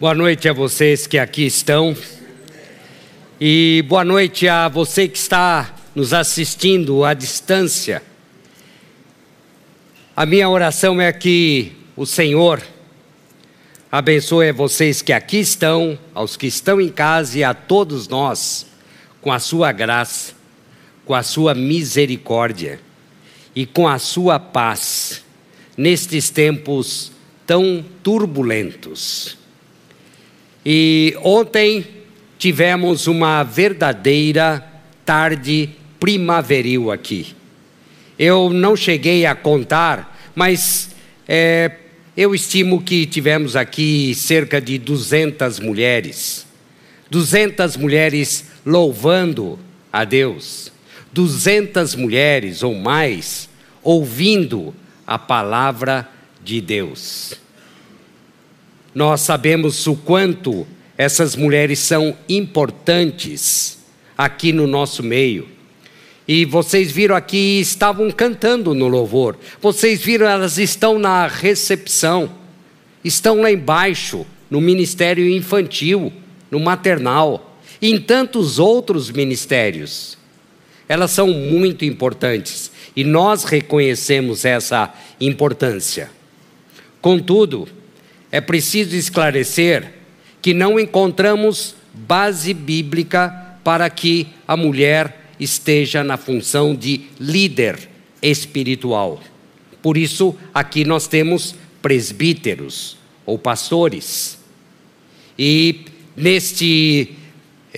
Boa noite a vocês que aqui estão. E boa noite a você que está nos assistindo à distância. A minha oração é que o Senhor abençoe vocês que aqui estão, aos que estão em casa e a todos nós, com a sua graça, com a sua misericórdia e com a sua paz nestes tempos tão turbulentos. E ontem tivemos uma verdadeira tarde primaveril aqui. Eu não cheguei a contar, mas é, eu estimo que tivemos aqui cerca de 200 mulheres. 200 mulheres louvando a Deus. 200 mulheres ou mais ouvindo a palavra de Deus. Nós sabemos o quanto essas mulheres são importantes aqui no nosso meio. E vocês viram aqui, estavam cantando no louvor. Vocês viram, elas estão na recepção, estão lá embaixo, no ministério infantil, no maternal, e em tantos outros ministérios. Elas são muito importantes e nós reconhecemos essa importância. Contudo, é preciso esclarecer que não encontramos base bíblica para que a mulher esteja na função de líder espiritual. Por isso, aqui nós temos presbíteros ou pastores. E neste,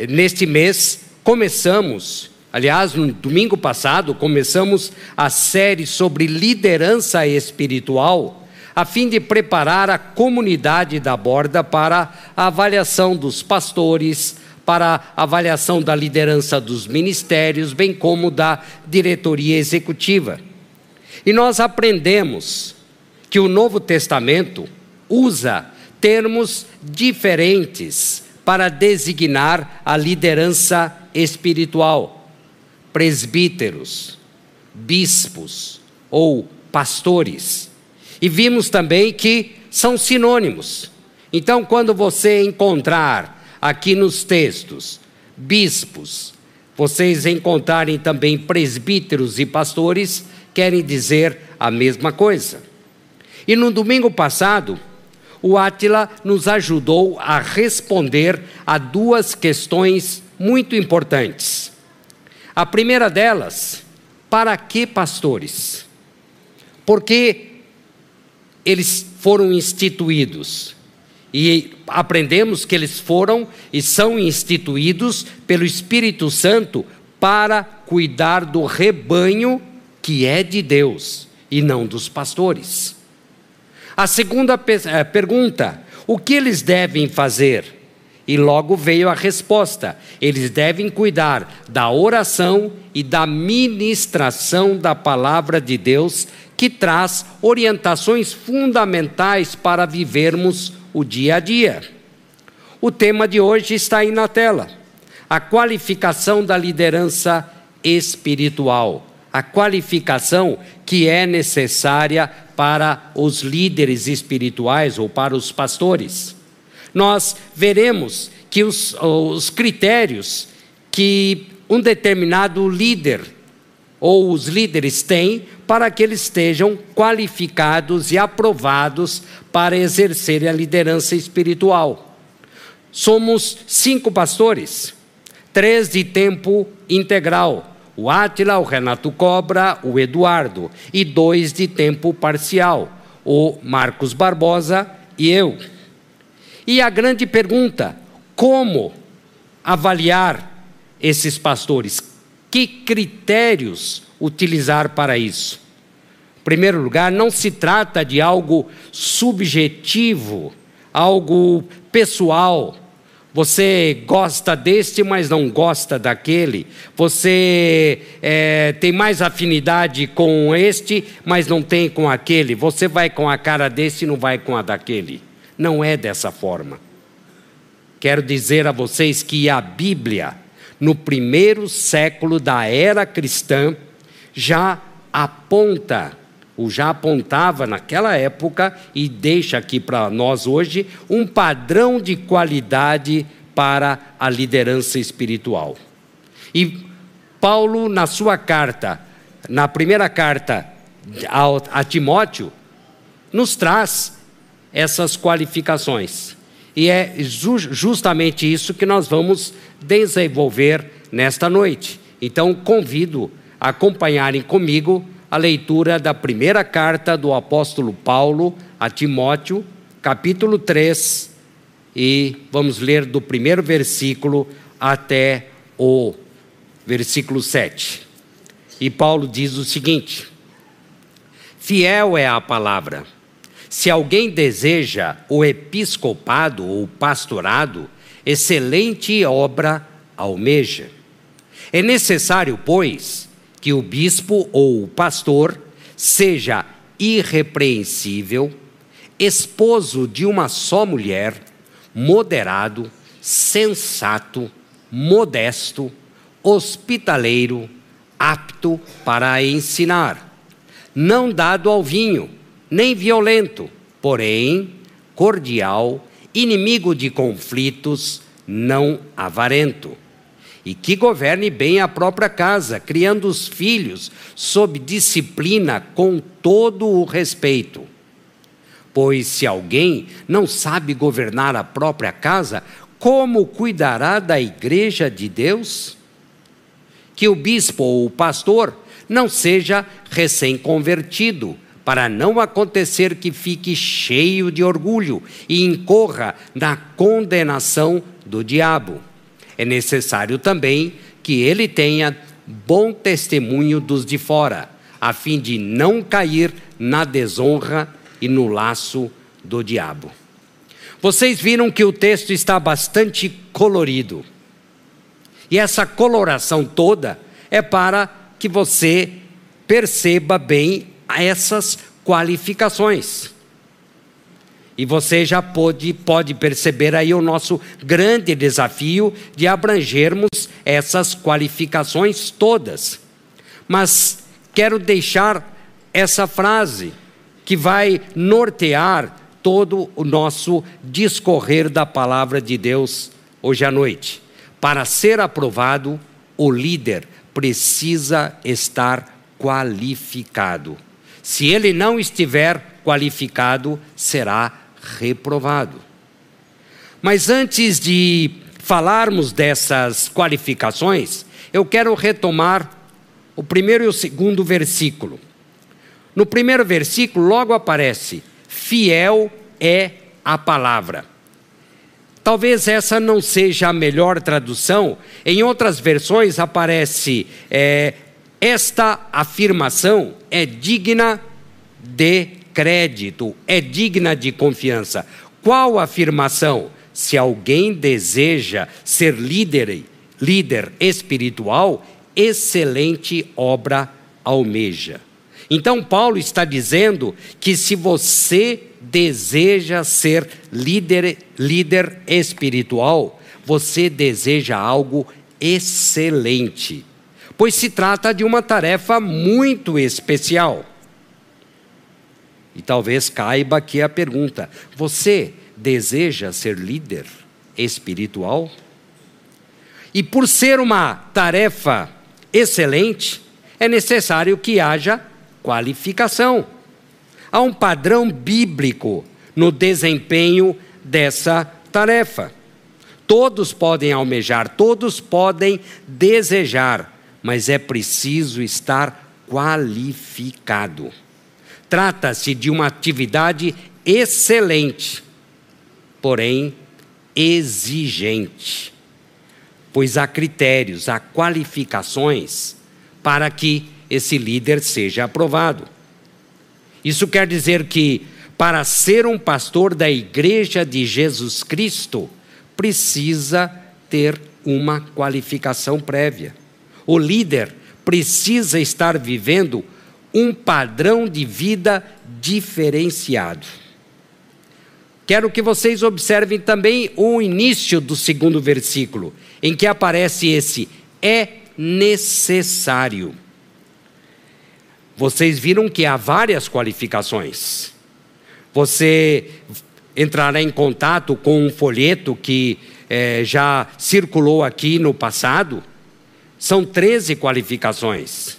neste mês começamos Aliás, no domingo passado, começamos a série sobre liderança espiritual, a fim de preparar a comunidade da borda para a avaliação dos pastores, para a avaliação da liderança dos ministérios, bem como da diretoria executiva. E nós aprendemos que o Novo Testamento usa termos diferentes para designar a liderança espiritual presbíteros, bispos ou pastores. E vimos também que são sinônimos. Então, quando você encontrar aqui nos textos bispos, vocês encontrarem também presbíteros e pastores, querem dizer a mesma coisa. E no domingo passado, o Átila nos ajudou a responder a duas questões muito importantes. A primeira delas, para que pastores? Porque eles foram instituídos. E aprendemos que eles foram e são instituídos pelo Espírito Santo para cuidar do rebanho que é de Deus e não dos pastores. A segunda eh, pergunta: o que eles devem fazer? E logo veio a resposta: eles devem cuidar da oração e da ministração da palavra de Deus, que traz orientações fundamentais para vivermos o dia a dia. O tema de hoje está aí na tela: a qualificação da liderança espiritual. A qualificação que é necessária para os líderes espirituais ou para os pastores nós veremos que os, os critérios que um determinado líder ou os líderes têm para que eles estejam qualificados e aprovados para exercer a liderança espiritual. Somos cinco pastores, três de tempo integral: o Átila, o Renato Cobra, o Eduardo, e dois de tempo parcial: o Marcos Barbosa e eu. E a grande pergunta: como avaliar esses pastores? Que critérios utilizar para isso? Em primeiro lugar, não se trata de algo subjetivo, algo pessoal. Você gosta deste, mas não gosta daquele. Você é, tem mais afinidade com este, mas não tem com aquele. Você vai com a cara desse e não vai com a daquele. Não é dessa forma. Quero dizer a vocês que a Bíblia, no primeiro século da era cristã, já aponta ou já apontava naquela época e deixa aqui para nós hoje um padrão de qualidade para a liderança espiritual. E Paulo, na sua carta, na primeira carta a Timóteo, nos traz essas qualificações. E é justamente isso que nós vamos desenvolver nesta noite. Então, convido a acompanharem comigo a leitura da primeira carta do apóstolo Paulo a Timóteo, capítulo 3, e vamos ler do primeiro versículo até o versículo 7. E Paulo diz o seguinte: Fiel é a palavra se alguém deseja o episcopado ou pastorado, excelente obra almeja. É necessário, pois, que o bispo ou o pastor seja irrepreensível, esposo de uma só mulher, moderado, sensato, modesto, hospitaleiro, apto para ensinar, não dado ao vinho nem violento, porém cordial, inimigo de conflitos, não avarento. E que governe bem a própria casa, criando os filhos sob disciplina com todo o respeito. Pois se alguém não sabe governar a própria casa, como cuidará da igreja de Deus? Que o bispo ou o pastor não seja recém-convertido, para não acontecer que fique cheio de orgulho e incorra na condenação do diabo. É necessário também que ele tenha bom testemunho dos de fora, a fim de não cair na desonra e no laço do diabo. Vocês viram que o texto está bastante colorido. E essa coloração toda é para que você perceba bem essas qualificações. E você já pode, pode perceber aí o nosso grande desafio de abrangermos essas qualificações todas. Mas quero deixar essa frase que vai nortear todo o nosso discorrer da palavra de Deus hoje à noite. Para ser aprovado, o líder precisa estar qualificado. Se ele não estiver qualificado, será reprovado. Mas antes de falarmos dessas qualificações, eu quero retomar o primeiro e o segundo versículo. No primeiro versículo, logo aparece: fiel é a palavra. Talvez essa não seja a melhor tradução, em outras versões aparece é, esta afirmação é digna de crédito, é digna de confiança. Qual afirmação? Se alguém deseja ser líder, líder espiritual, excelente obra almeja. Então Paulo está dizendo que se você deseja ser líder, líder espiritual, você deseja algo excelente pois se trata de uma tarefa muito especial. E talvez caiba aqui a pergunta: você deseja ser líder espiritual? E por ser uma tarefa excelente, é necessário que haja qualificação. Há um padrão bíblico no desempenho dessa tarefa. Todos podem almejar, todos podem desejar, mas é preciso estar qualificado. Trata-se de uma atividade excelente, porém exigente, pois há critérios, há qualificações para que esse líder seja aprovado. Isso quer dizer que, para ser um pastor da Igreja de Jesus Cristo, precisa ter uma qualificação prévia. O líder precisa estar vivendo um padrão de vida diferenciado. Quero que vocês observem também o início do segundo versículo, em que aparece esse é necessário. vocês viram que há várias qualificações. Você entrará em contato com um folheto que é, já circulou aqui no passado. São 13 qualificações.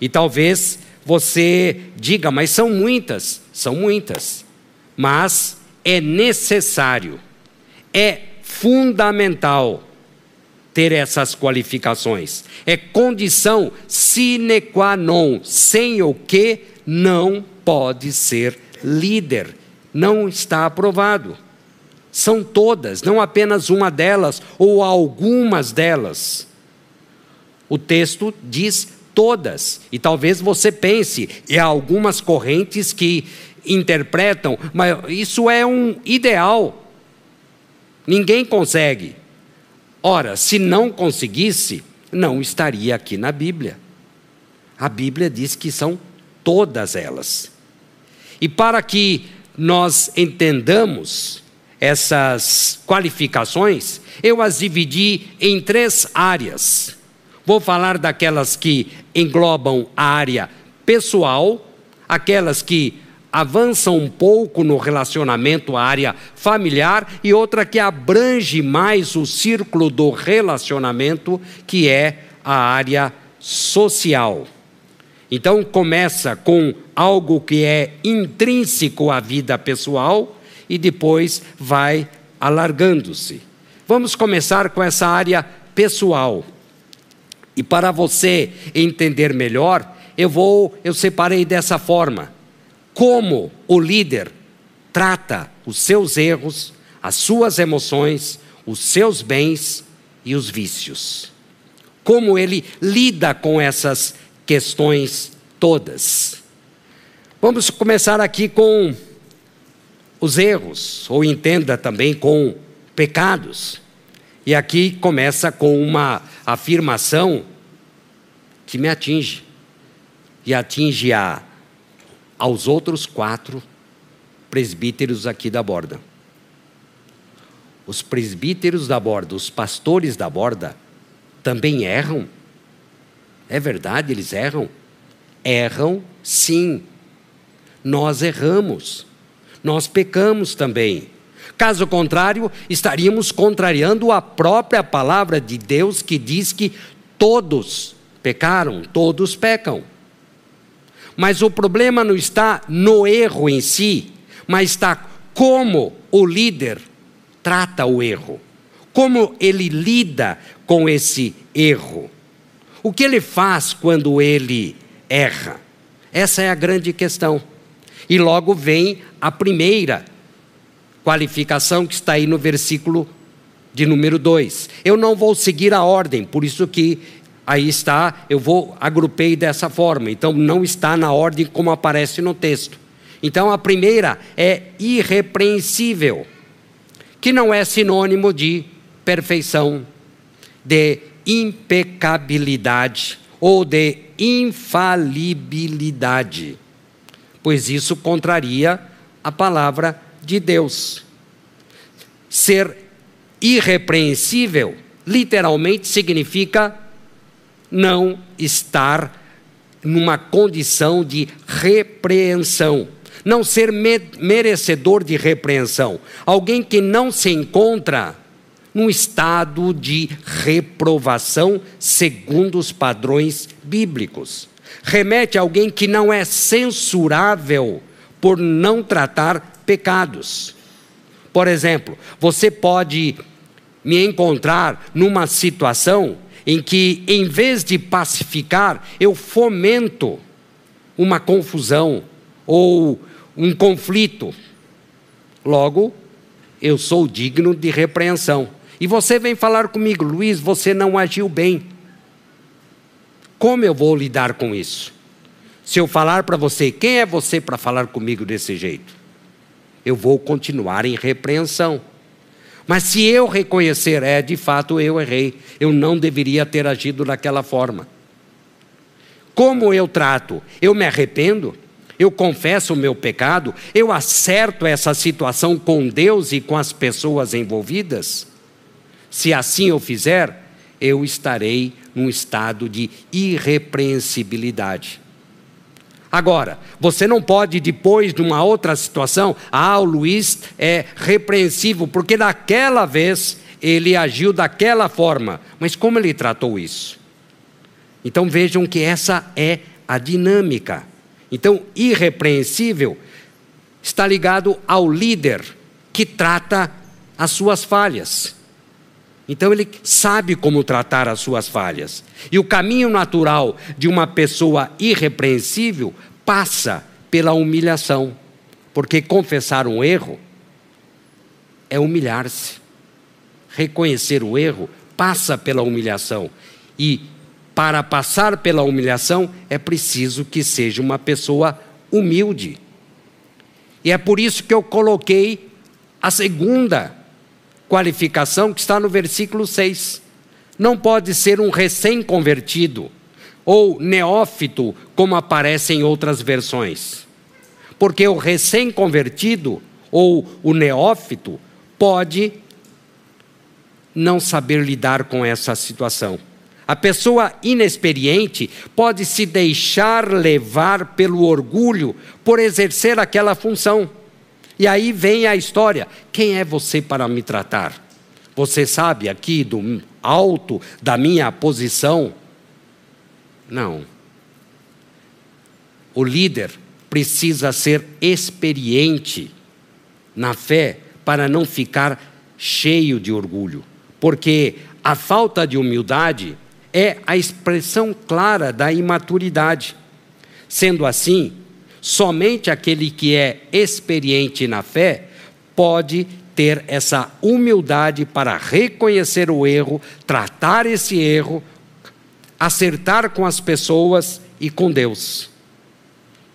E talvez você diga, mas são muitas. São muitas. Mas é necessário, é fundamental ter essas qualificações. É condição sine qua non, sem o que não pode ser líder. Não está aprovado. São todas, não apenas uma delas ou algumas delas. O texto diz todas. E talvez você pense, e há algumas correntes que interpretam, mas isso é um ideal. Ninguém consegue. Ora, se não conseguisse, não estaria aqui na Bíblia. A Bíblia diz que são todas elas. E para que nós entendamos essas qualificações, eu as dividi em três áreas. Vou falar daquelas que englobam a área pessoal, aquelas que avança um pouco no relacionamento à área familiar e outra que abrange mais o círculo do relacionamento, que é a área social. Então começa com algo que é intrínseco à vida pessoal e depois vai alargando-se. Vamos começar com essa área pessoal. E para você entender melhor, eu vou, eu separei dessa forma como o líder trata os seus erros, as suas emoções, os seus bens e os vícios. Como ele lida com essas questões todas. Vamos começar aqui com os erros, ou entenda também com pecados. E aqui começa com uma afirmação que me atinge, e atinge a aos outros quatro presbíteros aqui da borda. Os presbíteros da borda, os pastores da borda, também erram. É verdade, eles erram. Erram, sim. Nós erramos. Nós pecamos também. Caso contrário, estaríamos contrariando a própria palavra de Deus que diz que todos pecaram, todos pecam. Mas o problema não está no erro em si, mas está como o líder trata o erro, como ele lida com esse erro. O que ele faz quando ele erra? Essa é a grande questão. E logo vem a primeira qualificação que está aí no versículo de número 2. Eu não vou seguir a ordem, por isso que aí está, eu vou agrupei dessa forma. Então não está na ordem como aparece no texto. Então a primeira é irrepreensível, que não é sinônimo de perfeição, de impecabilidade ou de infalibilidade, pois isso contraria a palavra de Deus. Ser irrepreensível literalmente significa não estar numa condição de repreensão, não ser merecedor de repreensão, alguém que não se encontra num estado de reprovação segundo os padrões bíblicos. Remete a alguém que não é censurável por não tratar pecados. Por exemplo, você pode me encontrar numa situação em que, em vez de pacificar, eu fomento uma confusão ou um conflito. Logo, eu sou digno de repreensão. E você vem falar comigo, Luiz, você não agiu bem. Como eu vou lidar com isso? Se eu falar para você, quem é você para falar comigo desse jeito? Eu vou continuar em repreensão. Mas se eu reconhecer, é, de fato eu errei, eu não deveria ter agido daquela forma. Como eu trato? Eu me arrependo? Eu confesso o meu pecado? Eu acerto essa situação com Deus e com as pessoas envolvidas? Se assim eu fizer, eu estarei num estado de irrepreensibilidade. Agora, você não pode, depois de uma outra situação, ah, o Luiz é repreensível, porque naquela vez ele agiu daquela forma. Mas como ele tratou isso? Então vejam que essa é a dinâmica. Então, irrepreensível está ligado ao líder que trata as suas falhas. Então ele sabe como tratar as suas falhas. E o caminho natural de uma pessoa irrepreensível passa pela humilhação. Porque confessar um erro é humilhar-se. Reconhecer o erro passa pela humilhação. E para passar pela humilhação é preciso que seja uma pessoa humilde. E é por isso que eu coloquei a segunda qualificação que está no versículo 6. Não pode ser um recém-convertido ou neófito, como aparece em outras versões. Porque o recém-convertido ou o neófito pode não saber lidar com essa situação. A pessoa inexperiente pode se deixar levar pelo orgulho por exercer aquela função. E aí vem a história: quem é você para me tratar? Você sabe aqui do alto da minha posição? Não. O líder precisa ser experiente na fé para não ficar cheio de orgulho, porque a falta de humildade é a expressão clara da imaturidade. Sendo assim, Somente aquele que é experiente na fé pode ter essa humildade para reconhecer o erro, tratar esse erro, acertar com as pessoas e com Deus.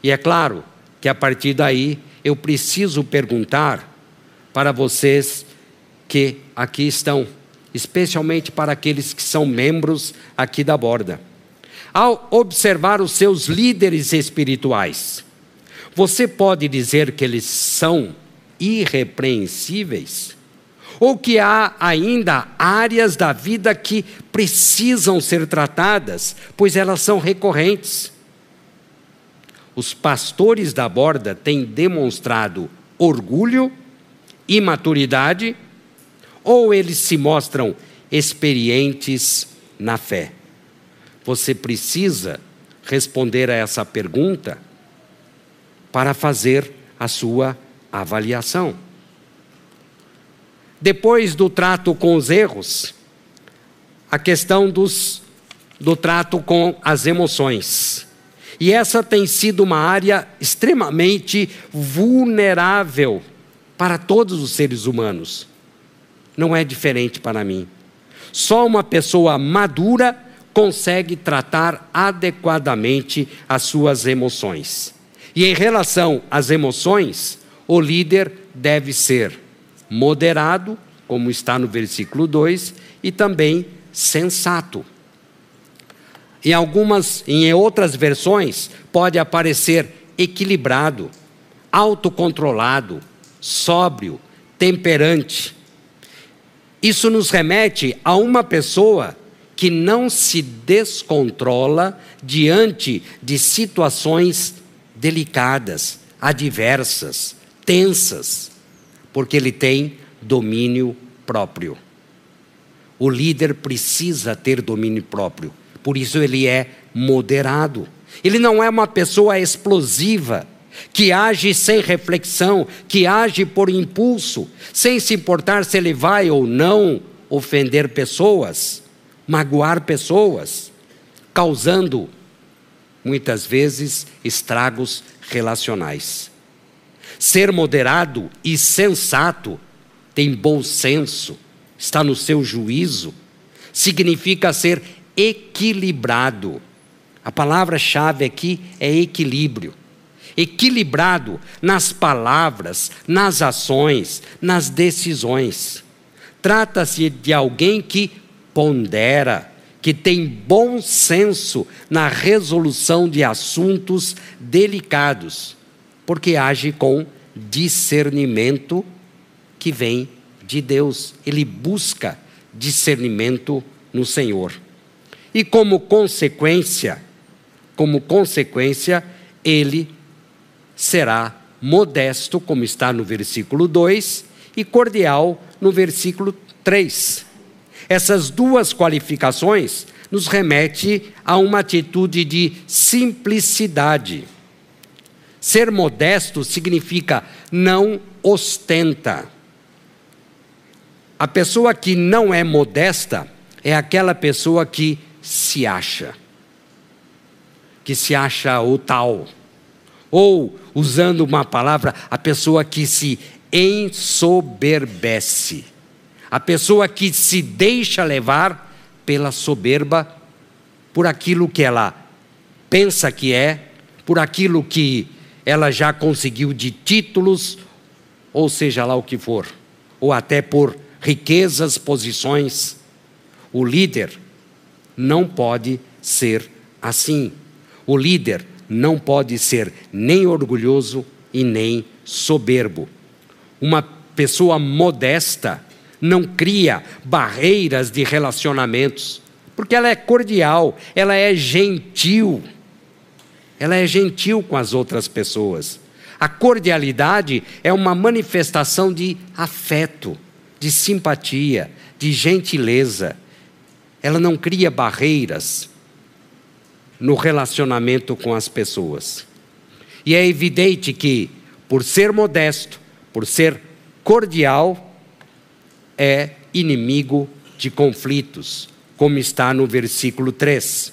E é claro que a partir daí eu preciso perguntar para vocês que aqui estão, especialmente para aqueles que são membros aqui da borda. Ao observar os seus líderes espirituais, você pode dizer que eles são irrepreensíveis? Ou que há ainda áreas da vida que precisam ser tratadas, pois elas são recorrentes? Os pastores da borda têm demonstrado orgulho, imaturidade, ou eles se mostram experientes na fé? Você precisa responder a essa pergunta para fazer a sua avaliação. Depois do trato com os erros, a questão dos, do trato com as emoções. E essa tem sido uma área extremamente vulnerável para todos os seres humanos. Não é diferente para mim. Só uma pessoa madura consegue tratar adequadamente as suas emoções. E em relação às emoções, o líder deve ser moderado, como está no versículo 2, e também sensato. Em algumas, em outras versões, pode aparecer equilibrado, autocontrolado, sóbrio, temperante. Isso nos remete a uma pessoa que não se descontrola diante de situações delicadas, adversas, tensas, porque ele tem domínio próprio. O líder precisa ter domínio próprio, por isso ele é moderado. Ele não é uma pessoa explosiva, que age sem reflexão, que age por impulso, sem se importar se ele vai ou não ofender pessoas, magoar pessoas, causando muitas vezes estragos relacionais. Ser moderado e sensato, tem bom senso, está no seu juízo, significa ser equilibrado. A palavra-chave aqui é equilíbrio. Equilibrado nas palavras, nas ações, nas decisões. Trata-se de alguém que pondera, que tem bom senso na resolução de assuntos delicados, porque age com discernimento que vem de Deus. Ele busca discernimento no Senhor. E como consequência, como consequência, ele será modesto, como está no versículo 2, e cordial no versículo 3. Essas duas qualificações nos remete a uma atitude de simplicidade. Ser modesto significa não ostenta. A pessoa que não é modesta é aquela pessoa que se acha, que se acha o tal. Ou, usando uma palavra, a pessoa que se ensoberbece. A pessoa que se deixa levar pela soberba, por aquilo que ela pensa que é, por aquilo que ela já conseguiu de títulos, ou seja lá o que for, ou até por riquezas, posições. O líder não pode ser assim. O líder não pode ser nem orgulhoso e nem soberbo. Uma pessoa modesta não cria barreiras de relacionamentos, porque ela é cordial, ela é gentil. Ela é gentil com as outras pessoas. A cordialidade é uma manifestação de afeto, de simpatia, de gentileza. Ela não cria barreiras no relacionamento com as pessoas. E é evidente que, por ser modesto, por ser cordial, é inimigo de conflitos, como está no versículo 3.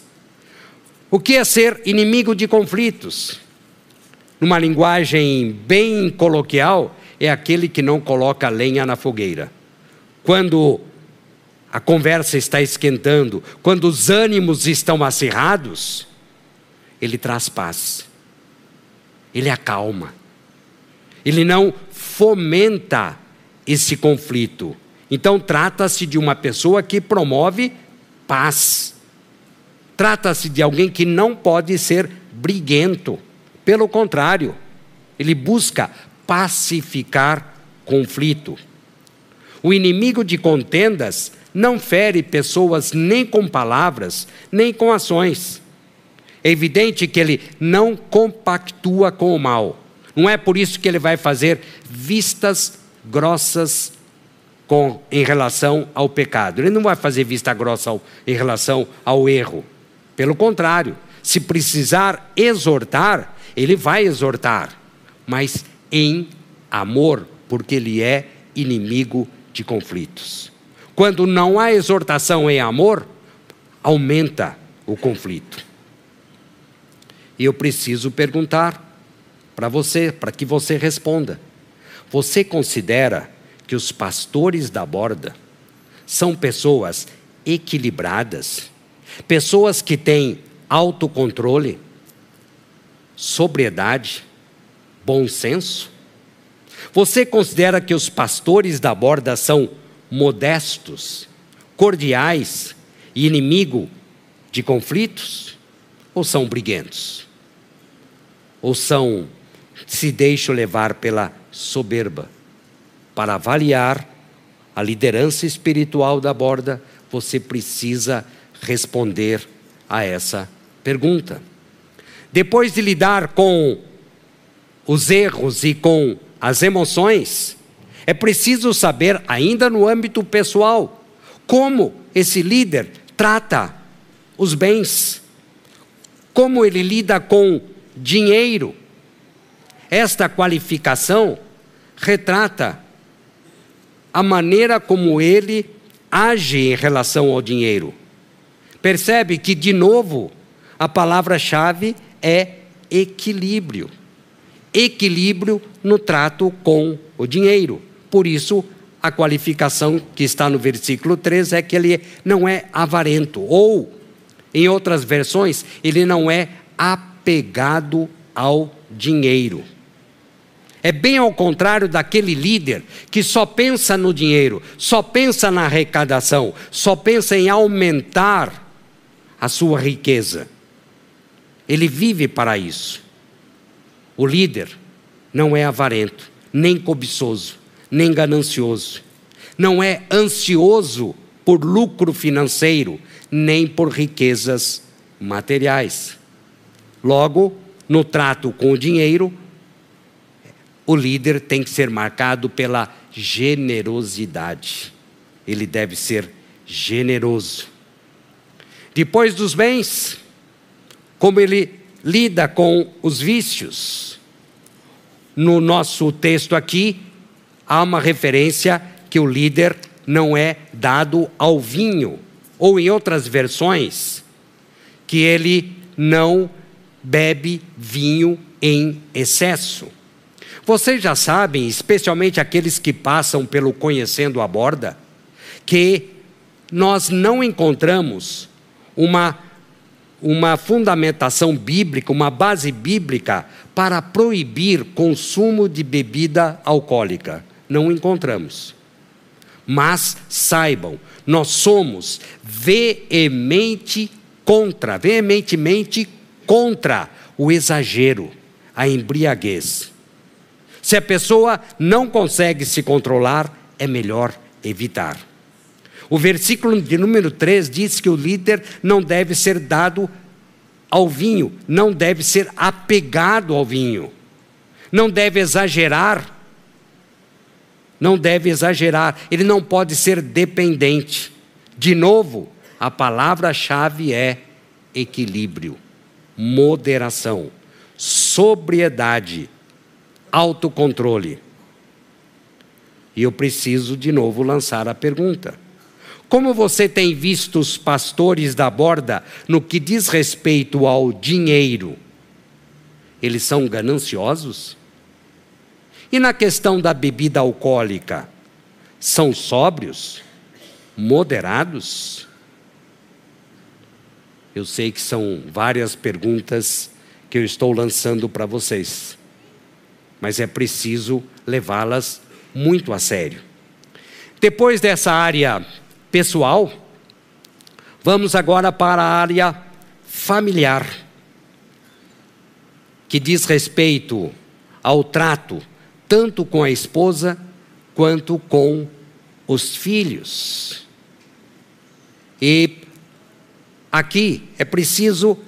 O que é ser inimigo de conflitos? Numa linguagem bem coloquial, é aquele que não coloca lenha na fogueira. Quando a conversa está esquentando, quando os ânimos estão acirrados, ele traz paz, ele acalma, ele não fomenta esse conflito, então, trata-se de uma pessoa que promove paz. Trata-se de alguém que não pode ser briguento. Pelo contrário, ele busca pacificar conflito. O inimigo de contendas não fere pessoas nem com palavras, nem com ações. É evidente que ele não compactua com o mal. Não é por isso que ele vai fazer vistas grossas com, em relação ao pecado. Ele não vai fazer vista grossa ao, em relação ao erro. Pelo contrário, se precisar exortar, ele vai exortar, mas em amor, porque ele é inimigo de conflitos. Quando não há exortação em amor, aumenta o conflito. E eu preciso perguntar para você, para que você responda: você considera que os pastores da borda são pessoas equilibradas, pessoas que têm autocontrole, sobriedade, bom senso? Você considera que os pastores da borda são modestos, cordiais e inimigo de conflitos? Ou são briguentos? Ou são se deixam levar pela soberba? Para avaliar a liderança espiritual da borda, você precisa responder a essa pergunta. Depois de lidar com os erros e com as emoções, é preciso saber, ainda no âmbito pessoal, como esse líder trata os bens, como ele lida com dinheiro. Esta qualificação retrata a maneira como ele age em relação ao dinheiro. Percebe que, de novo, a palavra-chave é equilíbrio. Equilíbrio no trato com o dinheiro. Por isso, a qualificação que está no versículo 3 é que ele não é avarento, ou, em outras versões, ele não é apegado ao dinheiro. É bem ao contrário daquele líder que só pensa no dinheiro, só pensa na arrecadação, só pensa em aumentar a sua riqueza. Ele vive para isso. O líder não é avarento, nem cobiçoso, nem ganancioso. Não é ansioso por lucro financeiro, nem por riquezas materiais. Logo, no trato com o dinheiro, o líder tem que ser marcado pela generosidade. Ele deve ser generoso. Depois dos bens, como ele lida com os vícios. No nosso texto aqui, há uma referência que o líder não é dado ao vinho, ou em outras versões, que ele não bebe vinho em excesso. Vocês já sabem, especialmente aqueles que passam pelo Conhecendo a Borda, que nós não encontramos uma, uma fundamentação bíblica, uma base bíblica para proibir consumo de bebida alcoólica. Não encontramos. Mas saibam, nós somos veemente contra, veementemente contra o exagero, a embriaguez. Se a pessoa não consegue se controlar, é melhor evitar. O versículo de número 3 diz que o líder não deve ser dado ao vinho, não deve ser apegado ao vinho, não deve exagerar, não deve exagerar, ele não pode ser dependente. De novo, a palavra-chave é equilíbrio, moderação, sobriedade autocontrole. E eu preciso de novo lançar a pergunta: como você tem visto os pastores da borda no que diz respeito ao dinheiro? Eles são gananciosos? E na questão da bebida alcoólica, são sóbrios? Moderados? Eu sei que são várias perguntas que eu estou lançando para vocês mas é preciso levá-las muito a sério. Depois dessa área pessoal, vamos agora para a área familiar, que diz respeito ao trato tanto com a esposa quanto com os filhos. E aqui é preciso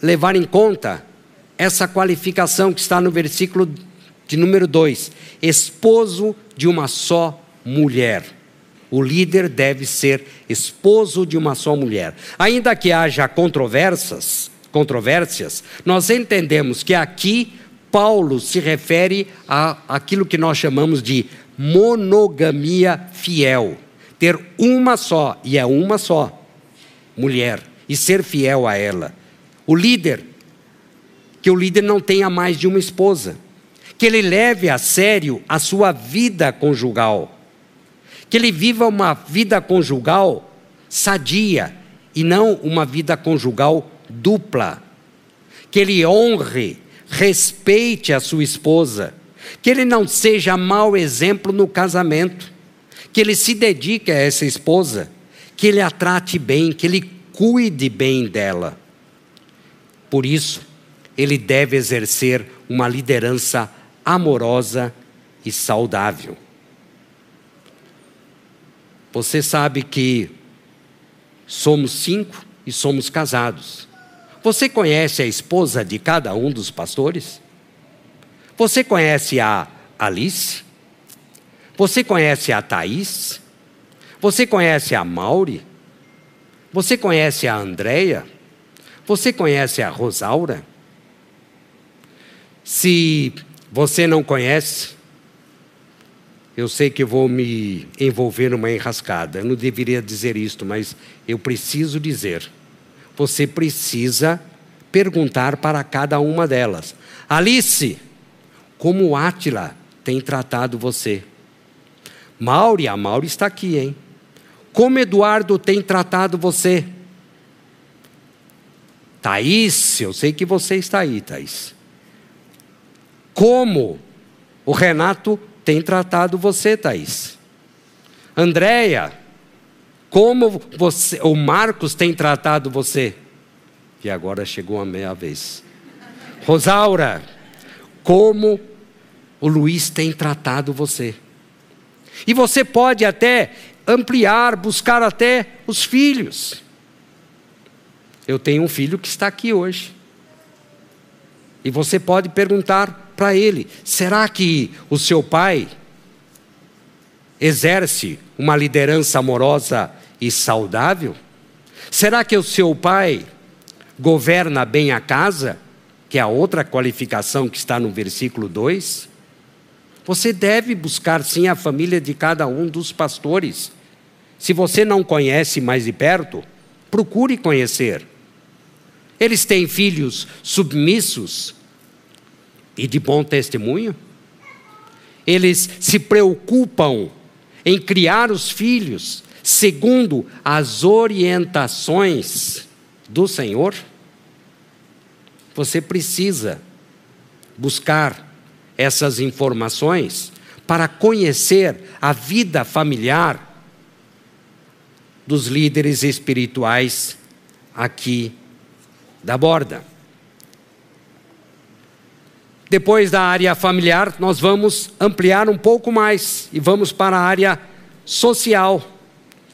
levar em conta essa qualificação que está no versículo de número 2: esposo de uma só mulher. O líder deve ser esposo de uma só mulher. Ainda que haja controvérsias, controvérsias, nós entendemos que aqui Paulo se refere a aquilo que nós chamamos de monogamia fiel. Ter uma só, e é uma só, mulher, e ser fiel a ela. O líder que o líder não tenha mais de uma esposa, que ele leve a sério a sua vida conjugal, que ele viva uma vida conjugal sadia e não uma vida conjugal dupla, que ele honre, respeite a sua esposa, que ele não seja mau exemplo no casamento, que ele se dedique a essa esposa, que ele a trate bem, que ele cuide bem dela. Por isso, ele deve exercer uma liderança amorosa e saudável. Você sabe que somos cinco e somos casados. Você conhece a esposa de cada um dos pastores? Você conhece a Alice? Você conhece a Thaís? Você conhece a Mauri? Você conhece a Andréia? Você conhece a Rosaura? Se você não conhece, eu sei que vou me envolver numa enrascada. Eu não deveria dizer isto, mas eu preciso dizer. Você precisa perguntar para cada uma delas: Alice, como Átila tem tratado você? Mauri, a Mauri está aqui, hein? Como Eduardo tem tratado você? Thaís, eu sei que você está aí, Thaís como o Renato tem tratado você, Thaís. Andréia, como você, o Marcos tem tratado você. E agora chegou a meia vez. Rosaura, como o Luiz tem tratado você. E você pode até ampliar, buscar até os filhos. Eu tenho um filho que está aqui hoje. E você pode perguntar para ele: será que o seu pai exerce uma liderança amorosa e saudável? Será que o seu pai governa bem a casa? Que é a outra qualificação que está no versículo 2. Você deve buscar sim a família de cada um dos pastores. Se você não conhece mais de perto, procure conhecer. Eles têm filhos submissos e de bom testemunho? Eles se preocupam em criar os filhos segundo as orientações do Senhor? Você precisa buscar essas informações para conhecer a vida familiar dos líderes espirituais aqui da borda. Depois da área familiar, nós vamos ampliar um pouco mais e vamos para a área social,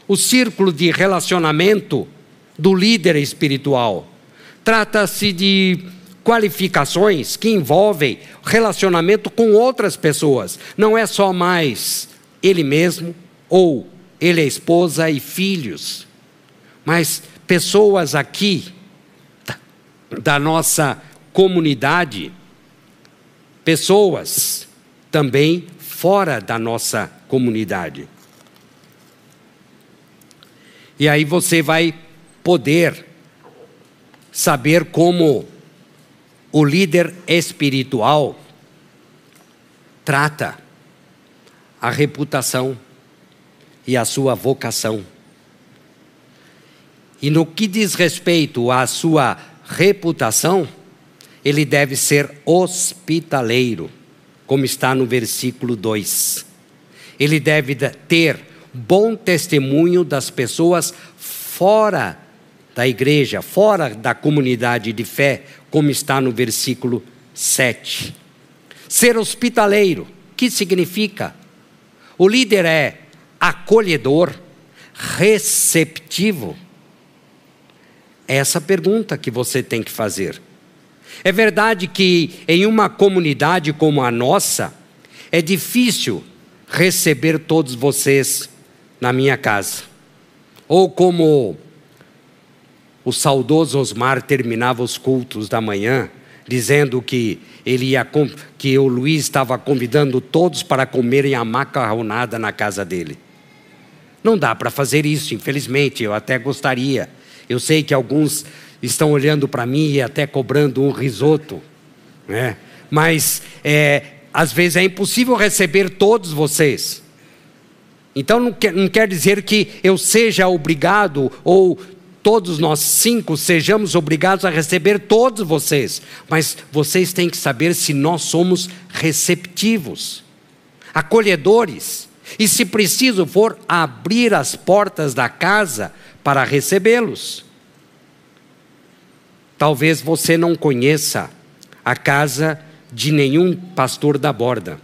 o círculo de relacionamento do líder espiritual. Trata-se de qualificações que envolvem relacionamento com outras pessoas. Não é só mais ele mesmo ou ele, a esposa e filhos, mas pessoas aqui da nossa comunidade pessoas também fora da nossa comunidade. E aí você vai poder saber como o líder espiritual trata a reputação e a sua vocação. E no que diz respeito à sua reputação, ele deve ser hospitaleiro, como está no versículo 2. Ele deve ter bom testemunho das pessoas fora da igreja, fora da comunidade de fé, como está no versículo 7. Ser hospitaleiro, que significa? O líder é acolhedor, receptivo. É essa pergunta que você tem que fazer. É verdade que em uma comunidade como a nossa, é difícil receber todos vocês na minha casa. Ou como o saudoso Osmar terminava os cultos da manhã, dizendo que ele ia que o Luiz estava convidando todos para comerem a macarronada na casa dele. Não dá para fazer isso, infelizmente, eu até gostaria. Eu sei que alguns estão olhando para mim e até cobrando um risoto, né? Mas é, às vezes é impossível receber todos vocês. Então não quer, não quer dizer que eu seja obrigado ou todos nós cinco sejamos obrigados a receber todos vocês, mas vocês têm que saber se nós somos receptivos, acolhedores, e se preciso for abrir as portas da casa para recebê-los. Talvez você não conheça a casa de nenhum pastor da borda,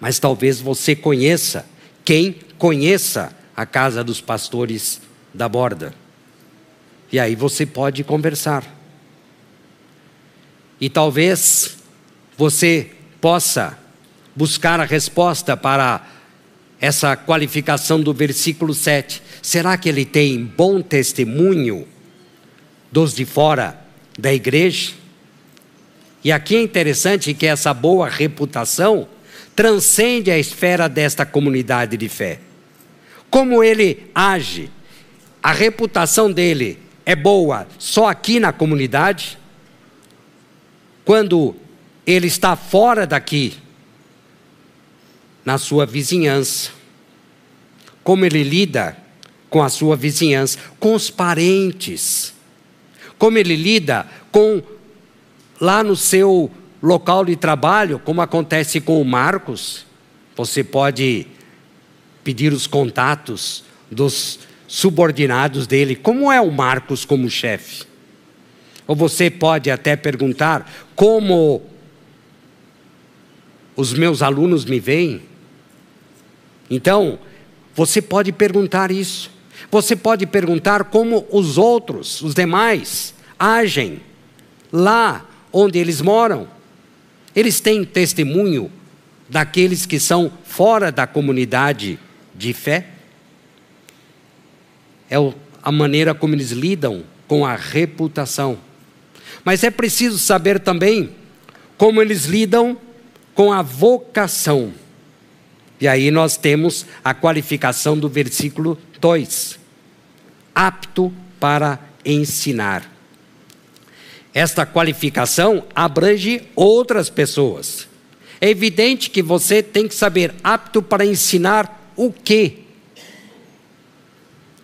mas talvez você conheça quem conheça a casa dos pastores da borda. E aí você pode conversar. E talvez você possa buscar a resposta para essa qualificação do versículo 7. Será que ele tem bom testemunho dos de fora da igreja. E aqui é interessante que essa boa reputação transcende a esfera desta comunidade de fé. Como ele age, a reputação dele é boa só aqui na comunidade? Quando ele está fora daqui, na sua vizinhança. Como ele lida com a sua vizinhança, com os parentes como ele lida com lá no seu local de trabalho, como acontece com o Marcos. Você pode pedir os contatos dos subordinados dele. Como é o Marcos como chefe? Ou você pode até perguntar como os meus alunos me veem. Então, você pode perguntar isso. Você pode perguntar como os outros, os demais, agem lá onde eles moram. Eles têm testemunho daqueles que são fora da comunidade de fé. É a maneira como eles lidam com a reputação. Mas é preciso saber também como eles lidam com a vocação. E aí nós temos a qualificação do versículo 2: apto para ensinar. Esta qualificação abrange outras pessoas. É evidente que você tem que saber apto para ensinar o quê?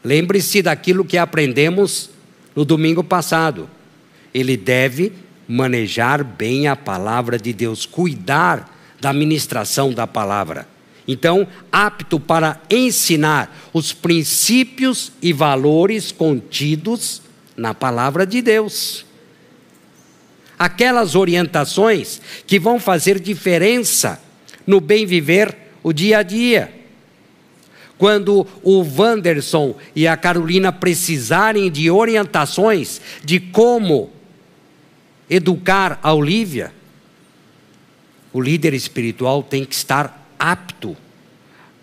Lembre-se daquilo que aprendemos no domingo passado. Ele deve manejar bem a palavra de Deus, cuidar da ministração da palavra. Então, apto para ensinar os princípios e valores contidos na palavra de Deus. Aquelas orientações que vão fazer diferença no bem viver o dia a dia. Quando o Wanderson e a Carolina precisarem de orientações de como educar a Olivia, o líder espiritual tem que estar apto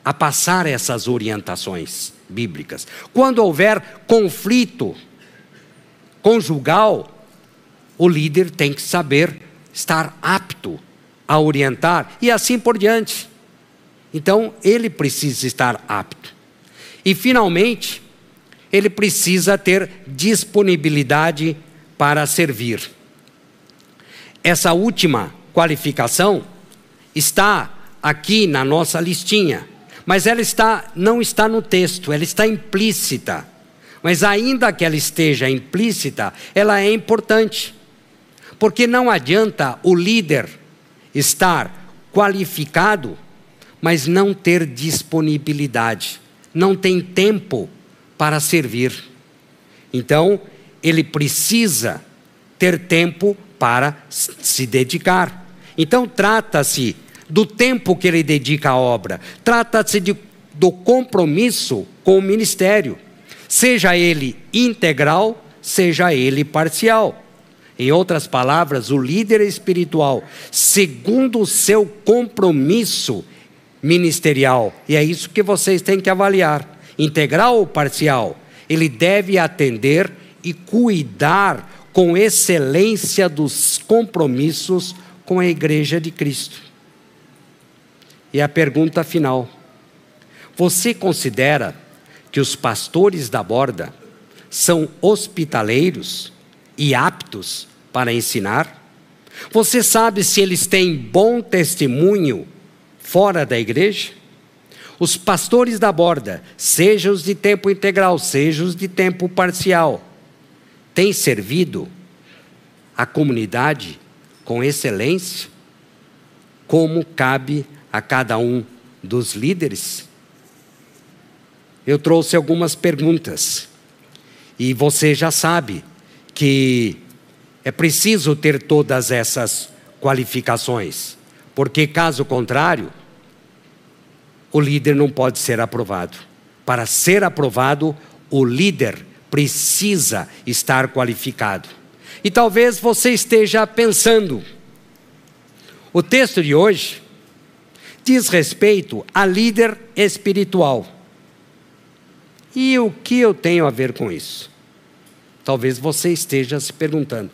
a passar essas orientações bíblicas. Quando houver conflito conjugal, o líder tem que saber estar apto a orientar e assim por diante. Então, ele precisa estar apto. E, finalmente, ele precisa ter disponibilidade para servir. Essa última qualificação está aqui na nossa listinha, mas ela está, não está no texto, ela está implícita. Mas ainda que ela esteja implícita, ela é importante. Porque não adianta o líder estar qualificado, mas não ter disponibilidade, não tem tempo para servir. Então, ele precisa ter tempo para se dedicar. Então, trata-se do tempo que ele dedica à obra, trata-se do compromisso com o ministério, seja ele integral, seja ele parcial. Em outras palavras, o líder espiritual, segundo o seu compromisso ministerial, e é isso que vocês têm que avaliar, integral ou parcial, ele deve atender e cuidar com excelência dos compromissos com a Igreja de Cristo. E a pergunta final: você considera que os pastores da borda são hospitaleiros e aptos para ensinar? Você sabe se eles têm bom testemunho fora da igreja? Os pastores da borda, seja os de tempo integral, seja os de tempo parcial, tem servido a comunidade com excelência, como cabe a cada um dos líderes? Eu trouxe algumas perguntas e você já sabe que é preciso ter todas essas qualificações, porque caso contrário, o líder não pode ser aprovado. Para ser aprovado, o líder precisa estar qualificado. E talvez você esteja pensando, o texto de hoje diz respeito a líder espiritual. E o que eu tenho a ver com isso? Talvez você esteja se perguntando.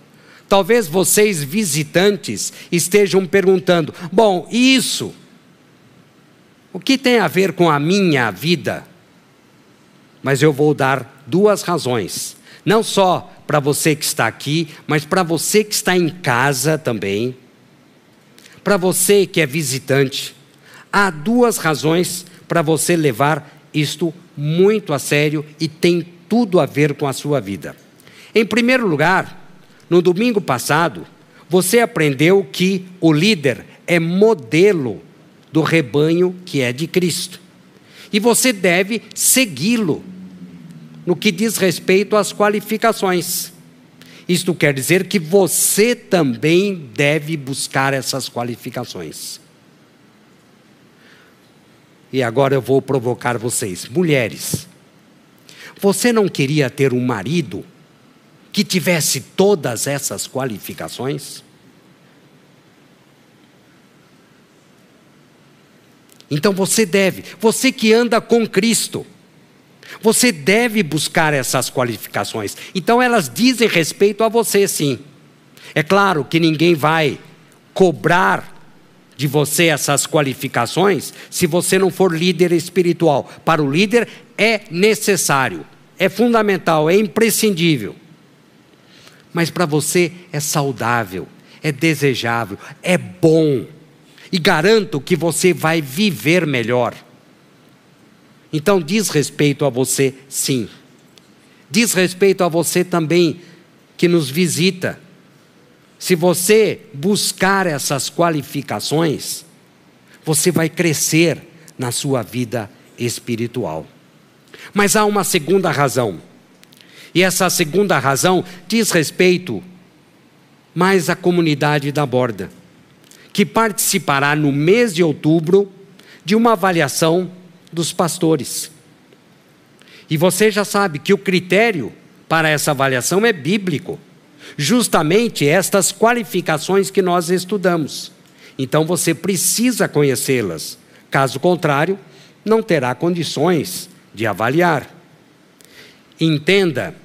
Talvez vocês, visitantes, estejam perguntando: bom, isso? O que tem a ver com a minha vida? Mas eu vou dar duas razões. Não só para você que está aqui, mas para você que está em casa também. Para você que é visitante. Há duas razões para você levar isto muito a sério e tem tudo a ver com a sua vida. Em primeiro lugar, no domingo passado, você aprendeu que o líder é modelo do rebanho que é de Cristo. E você deve segui-lo no que diz respeito às qualificações. Isto quer dizer que você também deve buscar essas qualificações. E agora eu vou provocar vocês, mulheres. Você não queria ter um marido que tivesse todas essas qualificações? Então você deve, você que anda com Cristo, você deve buscar essas qualificações. Então elas dizem respeito a você, sim. É claro que ninguém vai cobrar de você essas qualificações se você não for líder espiritual. Para o líder é necessário, é fundamental, é imprescindível. Mas para você é saudável, é desejável, é bom. E garanto que você vai viver melhor. Então diz respeito a você, sim. Diz respeito a você também que nos visita. Se você buscar essas qualificações, você vai crescer na sua vida espiritual. Mas há uma segunda razão. E essa segunda razão diz respeito mais à comunidade da borda, que participará no mês de outubro de uma avaliação dos pastores. E você já sabe que o critério para essa avaliação é bíblico. Justamente estas qualificações que nós estudamos. Então você precisa conhecê-las. Caso contrário, não terá condições de avaliar. Entenda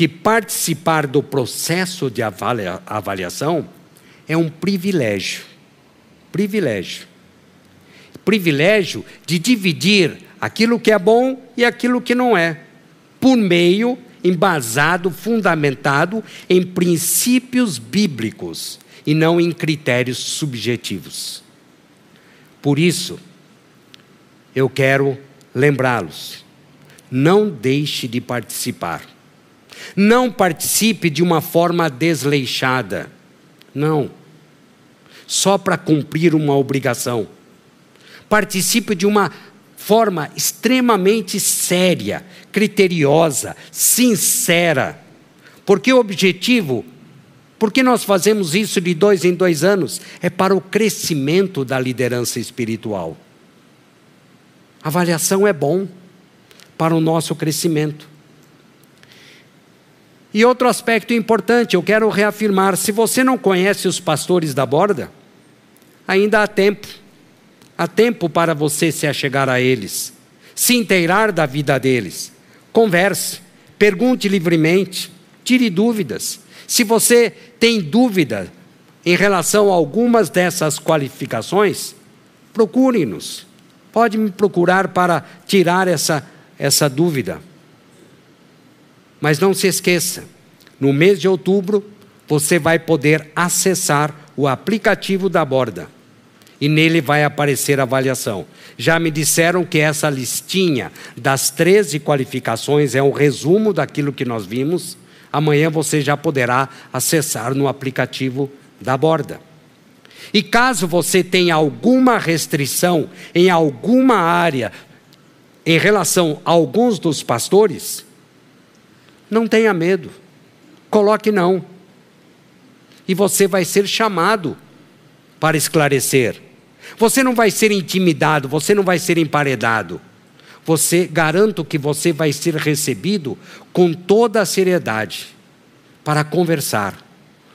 que participar do processo de avalia avaliação é um privilégio. Privilégio privilégio de dividir aquilo que é bom e aquilo que não é, por meio embasado, fundamentado em princípios bíblicos e não em critérios subjetivos. Por isso, eu quero lembrá-los: não deixe de participar. Não participe de uma forma desleixada. Não. Só para cumprir uma obrigação participe de uma forma extremamente séria, criteriosa, sincera. Porque o objetivo, porque nós fazemos isso de dois em dois anos, é para o crescimento da liderança espiritual. A avaliação é bom para o nosso crescimento. E outro aspecto importante, eu quero reafirmar: se você não conhece os pastores da borda, ainda há tempo. Há tempo para você se achegar a eles, se inteirar da vida deles. Converse, pergunte livremente, tire dúvidas. Se você tem dúvida em relação a algumas dessas qualificações, procure-nos. Pode me procurar para tirar essa, essa dúvida. Mas não se esqueça, no mês de outubro, você vai poder acessar o aplicativo da borda e nele vai aparecer a avaliação. Já me disseram que essa listinha das 13 qualificações é um resumo daquilo que nós vimos. Amanhã você já poderá acessar no aplicativo da borda. E caso você tenha alguma restrição em alguma área em relação a alguns dos pastores, não tenha medo, coloque não. E você vai ser chamado para esclarecer. Você não vai ser intimidado, você não vai ser emparedado. Você garanto que você vai ser recebido com toda a seriedade para conversar.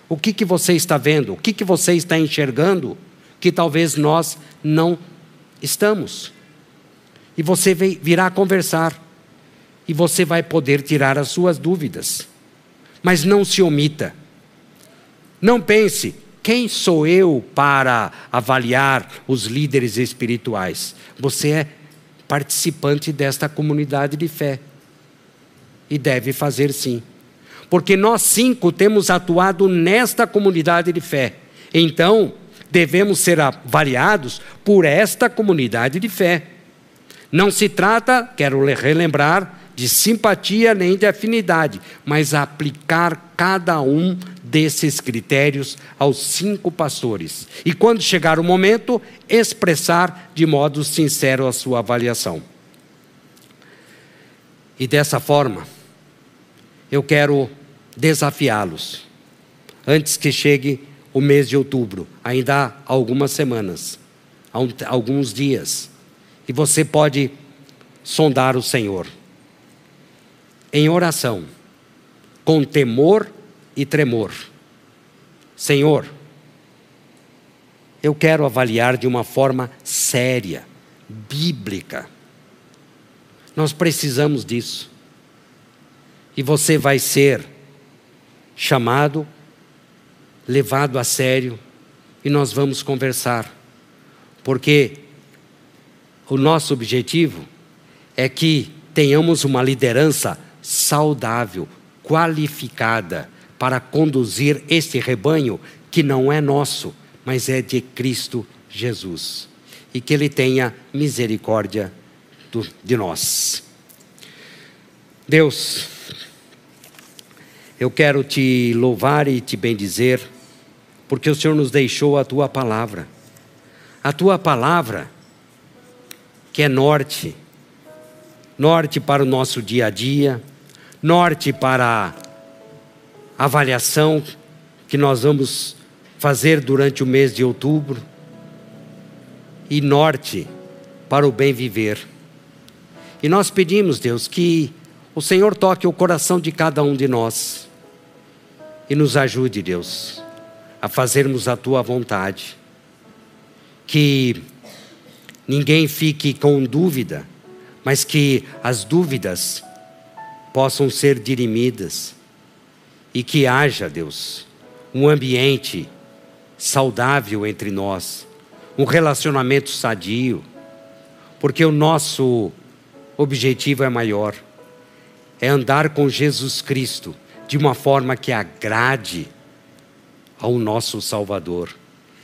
O que, que você está vendo? O que, que você está enxergando que talvez nós não estamos? E você virá conversar. E você vai poder tirar as suas dúvidas. Mas não se omita. Não pense, quem sou eu para avaliar os líderes espirituais? Você é participante desta comunidade de fé. E deve fazer sim. Porque nós cinco temos atuado nesta comunidade de fé. Então, devemos ser avaliados por esta comunidade de fé. Não se trata, quero relembrar, de simpatia nem de afinidade, mas aplicar cada um desses critérios aos cinco pastores. E quando chegar o momento, expressar de modo sincero a sua avaliação. E dessa forma, eu quero desafiá-los, antes que chegue o mês de outubro, ainda há algumas semanas, há alguns dias, e você pode sondar o Senhor em oração, com temor e tremor. Senhor, eu quero avaliar de uma forma séria, bíblica. Nós precisamos disso. E você vai ser chamado, levado a sério, e nós vamos conversar. Porque o nosso objetivo é que tenhamos uma liderança saudável, qualificada, para conduzir este rebanho que não é nosso, mas é de Cristo Jesus. E que Ele tenha misericórdia do, de nós. Deus, eu quero te louvar e te bendizer, porque o Senhor nos deixou a tua palavra. A tua palavra, que é norte, norte para o nosso dia a dia, norte para a avaliação que nós vamos fazer durante o mês de outubro, e norte para o bem viver. E nós pedimos, Deus, que o Senhor toque o coração de cada um de nós e nos ajude, Deus, a fazermos a tua vontade. Que ninguém fique com dúvida, mas que as dúvidas possam ser dirimidas e que haja, Deus, um ambiente saudável entre nós, um relacionamento sadio, porque o nosso objetivo é maior é andar com Jesus Cristo de uma forma que agrade ao nosso Salvador.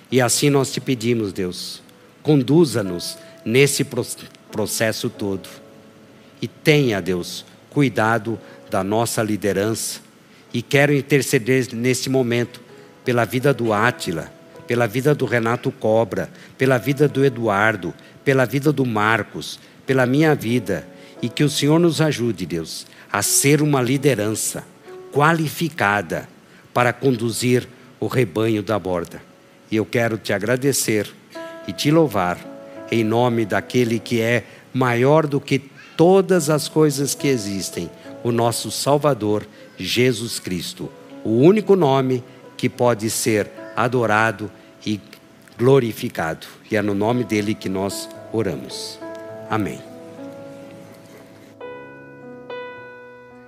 E assim nós te pedimos, Deus, conduza-nos nesse processo todo. E tenha, Deus, cuidado da nossa liderança. E quero interceder nesse momento pela vida do Átila, pela vida do Renato Cobra, pela vida do Eduardo, pela vida do Marcos, pela minha vida. E que o Senhor nos ajude, Deus, a ser uma liderança qualificada para conduzir o rebanho da borda. E eu quero te agradecer e te louvar em nome daquele que é maior do que todas as coisas que existem, o nosso Salvador, Jesus Cristo, o único nome que pode ser adorado e glorificado. E é no nome dele que nós oramos. Amém.